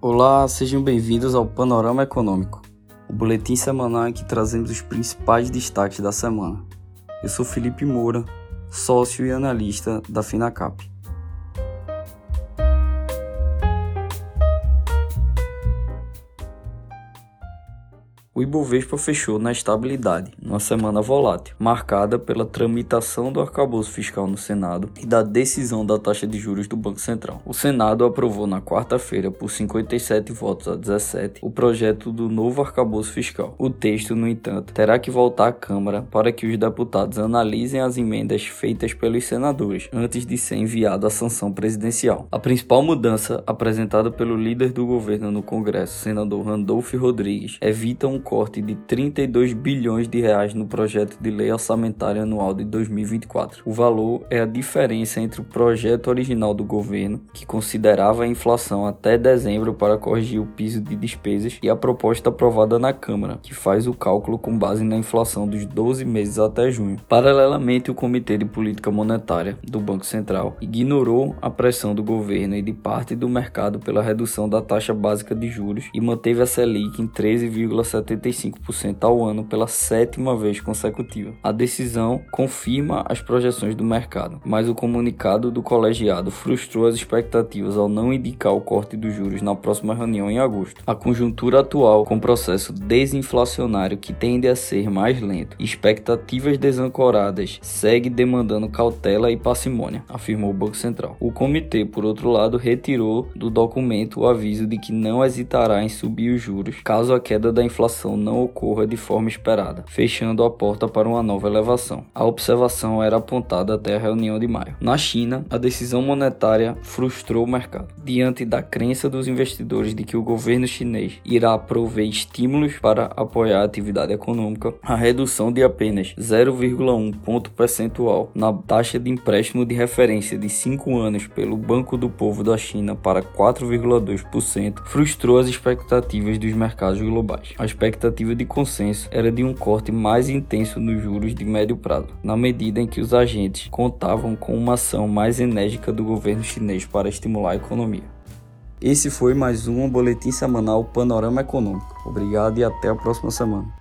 Olá, sejam bem-vindos ao Panorama Econômico, o boletim semanal em que trazemos os principais destaques da semana. Eu sou Felipe Moura, sócio e analista da Finacap. O Ibovespa fechou na estabilidade, numa semana volátil, marcada pela tramitação do arcabouço fiscal no Senado e da decisão da taxa de juros do Banco Central. O Senado aprovou na quarta-feira, por 57 votos a 17, o projeto do novo arcabouço fiscal. O texto, no entanto, terá que voltar à Câmara para que os deputados analisem as emendas feitas pelos senadores antes de ser enviado à sanção presidencial. A principal mudança apresentada pelo líder do governo no Congresso, senador Randolph Rodrigues, evita um corte de 32 bilhões de reais no projeto de lei orçamentária anual de 2024. O valor é a diferença entre o projeto original do governo, que considerava a inflação até dezembro para corrigir o piso de despesas, e a proposta aprovada na Câmara, que faz o cálculo com base na inflação dos 12 meses até junho. Paralelamente, o Comitê de Política Monetária do Banco Central ignorou a pressão do governo e de parte do mercado pela redução da taxa básica de juros e manteve a Selic em 13,75 75% ao ano pela sétima vez consecutiva. A decisão confirma as projeções do mercado, mas o comunicado do colegiado frustrou as expectativas ao não indicar o corte dos juros na próxima reunião em agosto. A conjuntura atual, com processo desinflacionário que tende a ser mais lento expectativas desancoradas, segue demandando cautela e parcimônia, afirmou o Banco Central. O comitê, por outro lado, retirou do documento o aviso de que não hesitará em subir os juros caso a queda da inflação elevação não ocorra de forma esperada, fechando a porta para uma nova elevação. A observação era apontada até a reunião de maio. Na China, a decisão monetária frustrou o mercado. Diante da crença dos investidores de que o governo chinês irá prover estímulos para apoiar a atividade econômica, a redução de apenas 0,1 ponto percentual na taxa de empréstimo de referência de 5 anos pelo Banco do Povo da China para 4,2% frustrou as expectativas dos mercados globais. A expectativa de consenso era de um corte mais intenso nos juros de médio prazo, na medida em que os agentes contavam com uma ação mais enérgica do governo chinês para estimular a economia. Esse foi mais um boletim semanal Panorama Econômico. Obrigado e até a próxima semana.